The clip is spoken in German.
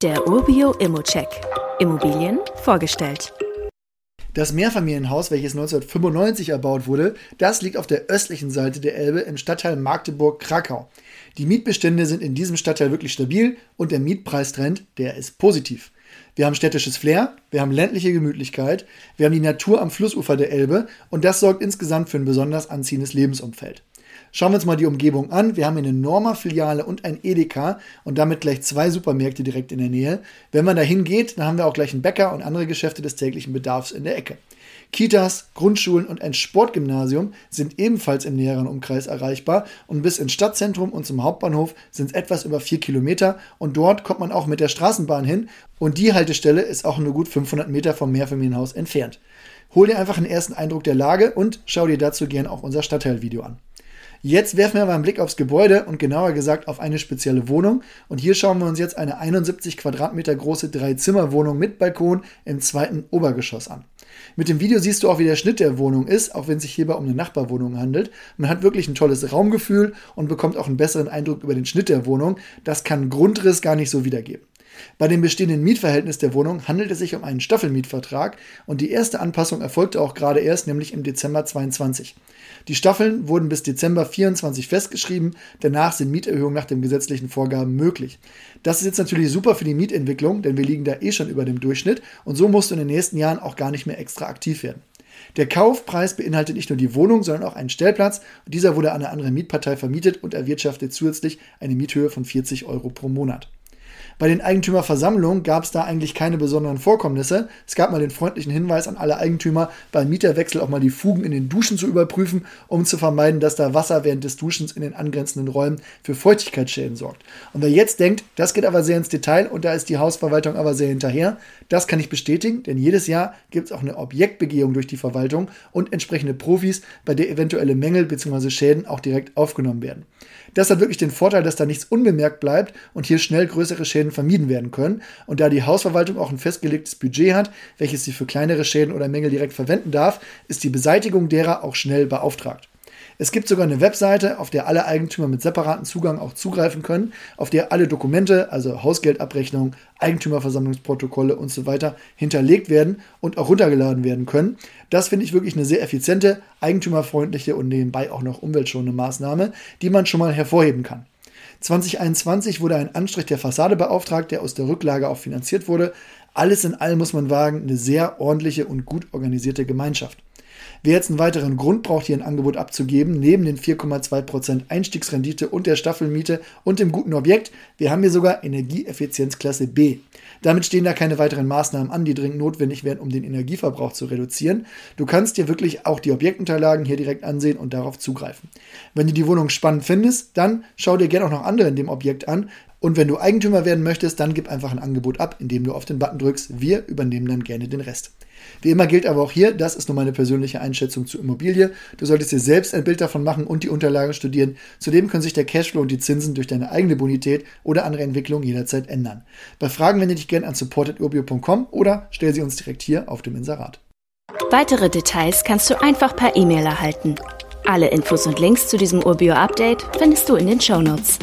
Der Urbio Immocheck. Immobilien vorgestellt. Das Mehrfamilienhaus, welches 1995 erbaut wurde, das liegt auf der östlichen Seite der Elbe im Stadtteil Magdeburg-Krakau. Die Mietbestände sind in diesem Stadtteil wirklich stabil und der Mietpreistrend, der ist positiv. Wir haben städtisches Flair, wir haben ländliche Gemütlichkeit, wir haben die Natur am Flussufer der Elbe und das sorgt insgesamt für ein besonders anziehendes Lebensumfeld. Schauen wir uns mal die Umgebung an. Wir haben eine Norma-Filiale und ein Edeka und damit gleich zwei Supermärkte direkt in der Nähe. Wenn man da hingeht, dann haben wir auch gleich einen Bäcker und andere Geschäfte des täglichen Bedarfs in der Ecke. Kitas, Grundschulen und ein Sportgymnasium sind ebenfalls im näheren Umkreis erreichbar und bis ins Stadtzentrum und zum Hauptbahnhof sind es etwas über vier Kilometer und dort kommt man auch mit der Straßenbahn hin und die Haltestelle ist auch nur gut 500 Meter vom Mehrfamilienhaus entfernt. Hol dir einfach einen ersten Eindruck der Lage und schau dir dazu gerne auch unser Stadtteilvideo an. Jetzt werfen wir mal einen Blick aufs Gebäude und genauer gesagt auf eine spezielle Wohnung. Und hier schauen wir uns jetzt eine 71 Quadratmeter große Dreizimmerwohnung mit Balkon im zweiten Obergeschoss an. Mit dem Video siehst du auch, wie der Schnitt der Wohnung ist, auch wenn es sich hierbei um eine Nachbarwohnung handelt. Man hat wirklich ein tolles Raumgefühl und bekommt auch einen besseren Eindruck über den Schnitt der Wohnung. Das kann Grundriss gar nicht so wiedergeben. Bei dem bestehenden Mietverhältnis der Wohnung handelt es sich um einen Staffelmietvertrag und die erste Anpassung erfolgte auch gerade erst, nämlich im Dezember 22. Die Staffeln wurden bis Dezember 24 festgeschrieben, danach sind Mieterhöhungen nach den gesetzlichen Vorgaben möglich. Das ist jetzt natürlich super für die Mietentwicklung, denn wir liegen da eh schon über dem Durchschnitt und so musst du in den nächsten Jahren auch gar nicht mehr extra aktiv werden. Der Kaufpreis beinhaltet nicht nur die Wohnung, sondern auch einen Stellplatz. Und dieser wurde an eine andere Mietpartei vermietet und erwirtschaftet zusätzlich eine Miethöhe von 40 Euro pro Monat. Bei den Eigentümerversammlungen gab es da eigentlich keine besonderen Vorkommnisse. Es gab mal den freundlichen Hinweis an alle Eigentümer, beim Mieterwechsel auch mal die Fugen in den Duschen zu überprüfen, um zu vermeiden, dass da Wasser während des Duschens in den angrenzenden Räumen für Feuchtigkeitsschäden sorgt. Und wer jetzt denkt, das geht aber sehr ins Detail und da ist die Hausverwaltung aber sehr hinterher, das kann ich bestätigen, denn jedes Jahr gibt es auch eine Objektbegehung durch die Verwaltung und entsprechende Profis, bei der eventuelle Mängel bzw. Schäden auch direkt aufgenommen werden. Das hat wirklich den Vorteil, dass da nichts unbemerkt bleibt und hier schnell größere Schäden vermieden werden können. Und da die Hausverwaltung auch ein festgelegtes Budget hat, welches sie für kleinere Schäden oder Mängel direkt verwenden darf, ist die Beseitigung derer auch schnell beauftragt. Es gibt sogar eine Webseite, auf der alle Eigentümer mit separatem Zugang auch zugreifen können, auf der alle Dokumente, also Hausgeldabrechnung, Eigentümerversammlungsprotokolle und so weiter hinterlegt werden und auch runtergeladen werden können. Das finde ich wirklich eine sehr effiziente, eigentümerfreundliche und nebenbei auch noch umweltschonende Maßnahme, die man schon mal hervorheben kann. 2021 wurde ein Anstrich der Fassade beauftragt, der aus der Rücklage auch finanziert wurde. Alles in allem muss man wagen, eine sehr ordentliche und gut organisierte Gemeinschaft. Wer jetzt einen weiteren Grund braucht, hier ein Angebot abzugeben, neben den 4,2% Einstiegsrendite und der Staffelmiete und dem guten Objekt, wir haben hier sogar Energieeffizienzklasse B. Damit stehen da keine weiteren Maßnahmen an, die dringend notwendig wären, um den Energieverbrauch zu reduzieren. Du kannst dir wirklich auch die Objektunterlagen hier direkt ansehen und darauf zugreifen. Wenn du die Wohnung spannend findest, dann schau dir gerne auch noch andere in dem Objekt an. Und wenn du Eigentümer werden möchtest, dann gib einfach ein Angebot ab, indem du auf den Button drückst. Wir übernehmen dann gerne den Rest. Wie immer gilt aber auch hier, das ist nur meine persönliche Einschätzung zur Immobilie. Du solltest dir selbst ein Bild davon machen und die Unterlagen studieren. Zudem können sich der Cashflow und die Zinsen durch deine eigene Bonität oder andere Entwicklungen jederzeit ändern. Bei Fragen wende dich gerne an support.urbio.com oder stell sie uns direkt hier auf dem Inserat. Weitere Details kannst du einfach per E-Mail erhalten. Alle Infos und Links zu diesem Urbio-Update findest du in den Show Notes.